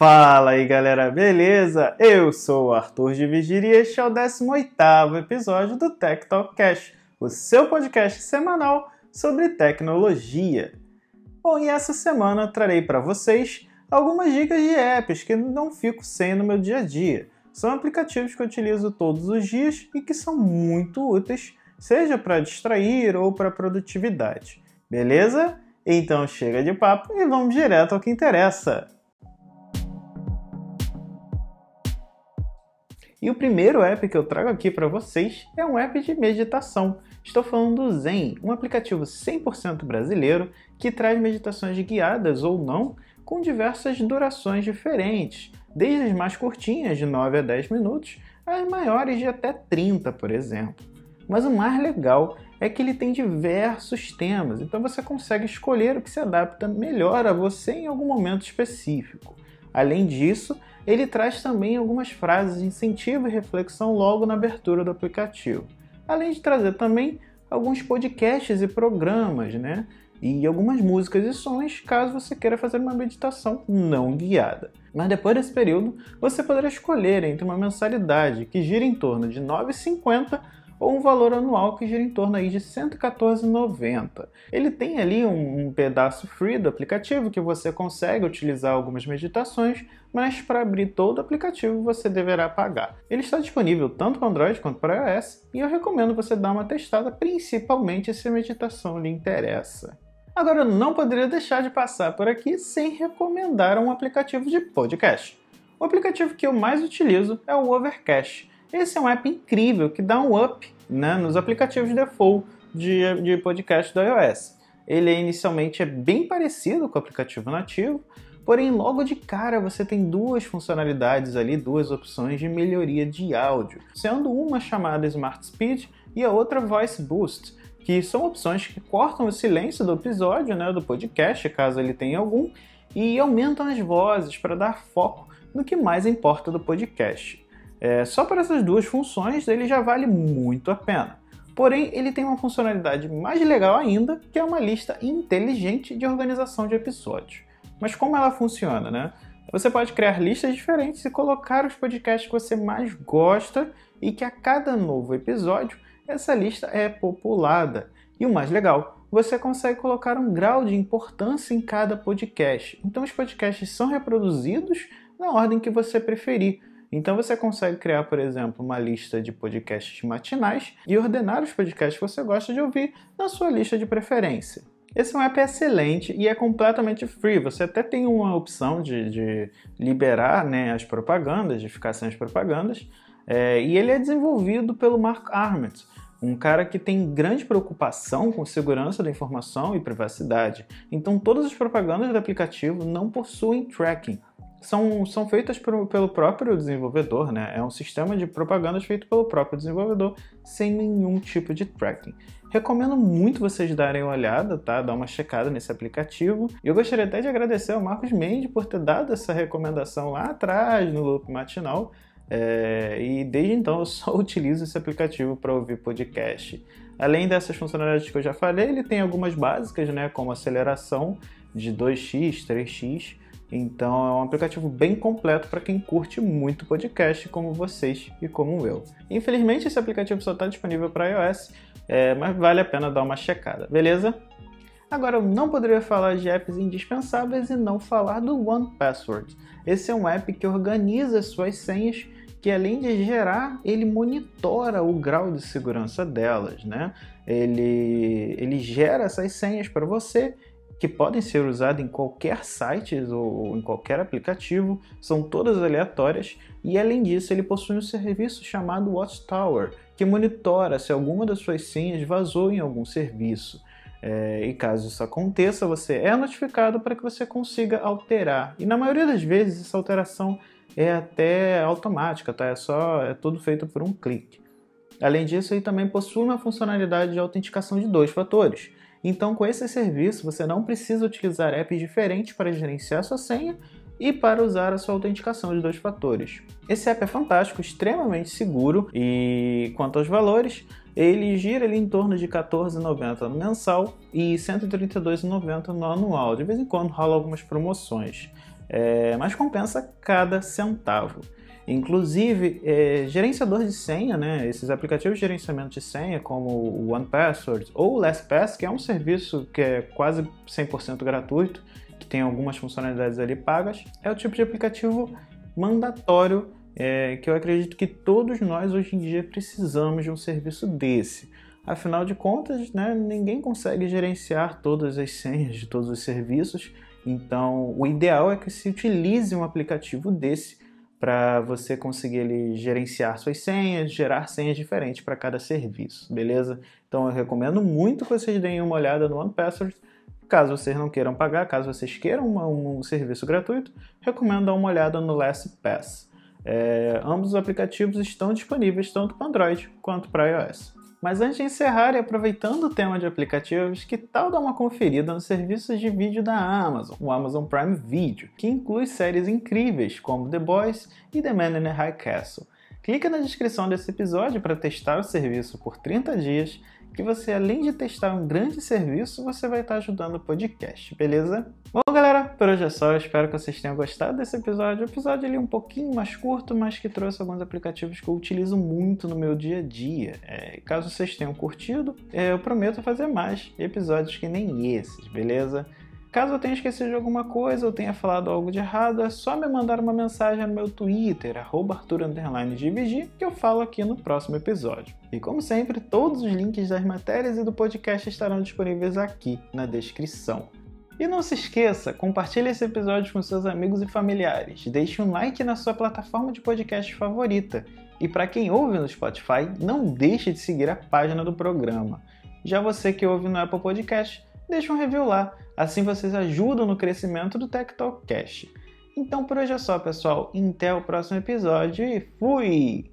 Fala aí galera, beleza? Eu sou o Arthur de Vigíria e este é o 18º episódio do Tech Talk Cash, o seu podcast semanal sobre tecnologia. Bom, e essa semana trarei para vocês algumas dicas de apps que não fico sem no meu dia a dia. São aplicativos que eu utilizo todos os dias e que são muito úteis, seja para distrair ou para produtividade. Beleza? Então chega de papo e vamos direto ao que interessa. E o primeiro app que eu trago aqui para vocês é um app de meditação. Estou falando do Zen, um aplicativo 100% brasileiro que traz meditações guiadas ou não com diversas durações diferentes, desde as mais curtinhas, de 9 a 10 minutos, às maiores de até 30, por exemplo. Mas o mais legal é que ele tem diversos temas, então você consegue escolher o que se adapta melhor a você em algum momento específico. Além disso, ele traz também algumas frases de incentivo e reflexão logo na abertura do aplicativo. Além de trazer também alguns podcasts e programas, né? E algumas músicas e sons, caso você queira fazer uma meditação não guiada. Mas depois desse período, você poderá escolher entre uma mensalidade que gira em torno de R$ 9,50 ou um valor anual que gira em torno aí de R$ 114,90. Ele tem ali um, um, pedaço free do aplicativo que você consegue utilizar algumas meditações, mas para abrir todo o aplicativo você deverá pagar. Ele está disponível tanto para Android quanto para iOS e eu recomendo você dar uma testada, principalmente se a meditação lhe interessa. Agora, eu não poderia deixar de passar por aqui sem recomendar um aplicativo de podcast. O aplicativo que eu mais utilizo é o Overcast. Esse é um app incrível que dá um up né, nos aplicativos default de, de podcast do iOS. Ele inicialmente é bem parecido com o aplicativo nativo, porém logo de cara você tem duas funcionalidades ali, duas opções de melhoria de áudio, sendo uma chamada Smart Speed e a outra Voice Boost, que são opções que cortam o silêncio do episódio, né, do podcast, caso ele tenha algum, e aumentam as vozes para dar foco no que mais importa do podcast. É, só por essas duas funções ele já vale muito a pena. Porém, ele tem uma funcionalidade mais legal ainda, que é uma lista inteligente de organização de episódios. Mas como ela funciona, né? Você pode criar listas diferentes e colocar os podcasts que você mais gosta e que a cada novo episódio essa lista é populada. E o mais legal, você consegue colocar um grau de importância em cada podcast. Então os podcasts são reproduzidos na ordem que você preferir. Então você consegue criar, por exemplo, uma lista de podcasts matinais e ordenar os podcasts que você gosta de ouvir na sua lista de preferência. Esse é um app excelente e é completamente free. Você até tem uma opção de, de liberar né, as propagandas, de ficar sem as propagandas. É, e ele é desenvolvido pelo Mark Arment, um cara que tem grande preocupação com segurança da informação e privacidade. Então todas as propagandas do aplicativo não possuem tracking são, são feitas por, pelo próprio desenvolvedor, né? É um sistema de propagandas feito pelo próprio desenvolvedor, sem nenhum tipo de tracking. Recomendo muito vocês darem uma olhada, tá? Dar uma checada nesse aplicativo. E eu gostaria até de agradecer ao Marcos Mendes por ter dado essa recomendação lá atrás no Loop Matinal. É, e desde então eu só utilizo esse aplicativo para ouvir podcast. Além dessas funcionalidades que eu já falei, ele tem algumas básicas, né, como aceleração de 2x, 3x, então é um aplicativo bem completo para quem curte muito podcast como vocês e como eu. Infelizmente esse aplicativo só está disponível para iOS, é, mas vale a pena dar uma checada, beleza? Agora eu não poderia falar de apps indispensáveis e não falar do One Password. Esse é um app que organiza suas senhas que além de gerar, ele monitora o grau de segurança delas, né? Ele, ele gera essas senhas para você que podem ser usadas em qualquer site ou em qualquer aplicativo, são todas aleatórias e além disso ele possui um serviço chamado Watchtower, que monitora se alguma das suas senhas vazou em algum serviço. É, e caso isso aconteça, você é notificado para que você consiga alterar. E na maioria das vezes essa alteração é até automática, tá? É só é tudo feito por um clique. Além disso, ele também possui uma funcionalidade de autenticação de dois fatores. Então, com esse serviço, você não precisa utilizar apps diferentes para gerenciar sua senha e para usar a sua autenticação de dois fatores. Esse app é fantástico, extremamente seguro e quanto aos valores, ele gira ali em torno de R$14,90 no mensal e R$132,90 no anual. De vez em quando rola algumas promoções. é, mas compensa cada centavo. Inclusive, é, gerenciador de senha, né, esses aplicativos de gerenciamento de senha, como o OnePassword ou o LastPass, que é um serviço que é quase 100% gratuito, que tem algumas funcionalidades ali pagas, é o tipo de aplicativo mandatório é, que eu acredito que todos nós hoje em dia precisamos de um serviço desse. Afinal de contas, né, ninguém consegue gerenciar todas as senhas de todos os serviços, então o ideal é que se utilize um aplicativo desse para você conseguir gerenciar suas senhas, gerar senhas diferentes para cada serviço, beleza? Então eu recomendo muito que vocês deem uma olhada no OnePassword. Caso vocês não queiram pagar, caso vocês queiram um serviço gratuito, recomendo dar uma olhada no LastPass. É, ambos os aplicativos estão disponíveis tanto para Android quanto para iOS. Mas antes de encerrar e aproveitando o tema de aplicativos, que tal dar uma conferida nos serviços de vídeo da Amazon, o Amazon Prime Video, que inclui séries incríveis como The Boys e The Man in the High Castle. Clica na descrição desse episódio para testar o serviço por 30 dias que você, além de testar um grande serviço, você vai estar ajudando o podcast, beleza? Bom, galera, por hoje é só. Eu espero que vocês tenham gostado desse episódio. O episódio ali um pouquinho mais curto, mas que trouxe alguns aplicativos que eu utilizo muito no meu dia a dia. É, caso vocês tenham curtido, é, eu prometo fazer mais episódios que nem esses, beleza? Caso eu tenha esquecido de alguma coisa ou tenha falado algo de errado, é só me mandar uma mensagem no meu Twitter, ArthurGVG, que eu falo aqui no próximo episódio. E como sempre, todos os links das matérias e do podcast estarão disponíveis aqui na descrição. E não se esqueça, compartilhe esse episódio com seus amigos e familiares, deixe um like na sua plataforma de podcast favorita. E para quem ouve no Spotify, não deixe de seguir a página do programa. Já você que ouve no Apple Podcast, deixe um review lá Assim vocês ajudam no crescimento do Tech Talk Cash. Então por hoje é só, pessoal. Até o próximo episódio e fui!